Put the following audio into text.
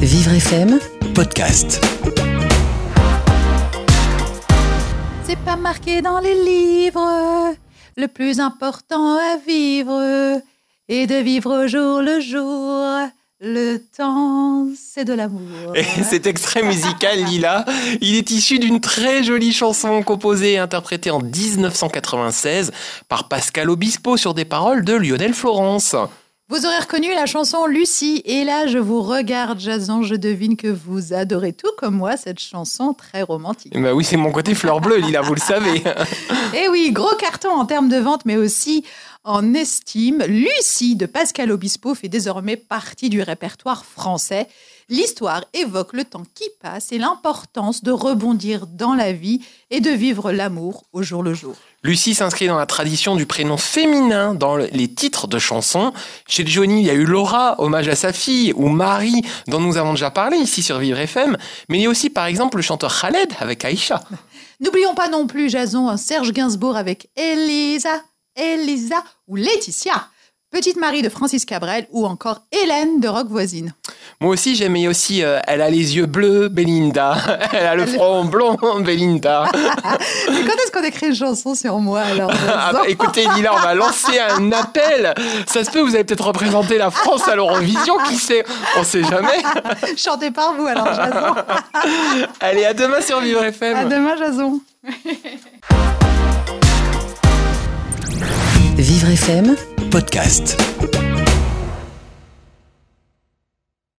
Vivre FM, podcast. C'est pas marqué dans les livres. Le plus important à vivre est de vivre au jour le jour. Le temps, c'est de l'amour. Et cet extrait musical, Lila, il est issu d'une très jolie chanson composée et interprétée en 1996 par Pascal Obispo sur des paroles de Lionel Florence. Vous aurez reconnu la chanson Lucie. Et là, je vous regarde, Jason. Je devine que vous adorez tout comme moi cette chanson très romantique. Bah oui, c'est mon côté fleur bleue, Lila, vous le savez. Et Eh oui, gros carton en termes de vente, mais aussi en estime. Lucie de Pascal Obispo fait désormais partie du répertoire français. L'histoire évoque le temps qui passe et l'importance de rebondir dans la vie et de vivre l'amour au jour le jour. Lucie s'inscrit dans la tradition du prénom féminin dans le- les titres de chansons. Chez Johnny, il y a eu Laura, hommage à sa fille, ou Marie, dont nous avons déjà parlé ici sur Vivre FM. Mais il y a aussi, par exemple, le chanteur Khaled avec Aïcha. N'oublions pas non plus, Jason, Serge Gainsbourg avec Elisa, Elisa ou Laetitia. Petite Marie de Francis Cabrel ou encore Hélène de Rock Voisine. Moi aussi, j'aimais aussi euh, Elle a les yeux bleus, Belinda. Elle a le front blond, Belinda. Mais quand est-ce qu'on écrit une chanson sur moi alors Ah bah, écoutez, Lila, on va lancer un appel. Ça se peut, vous allez peut-être représenter la France à l'Eurovision, qui sait? On sait jamais. Chantez par vous alors, Jason. Allez, à demain sur Vivre FM. À demain, Jason. Vivre FM, podcast.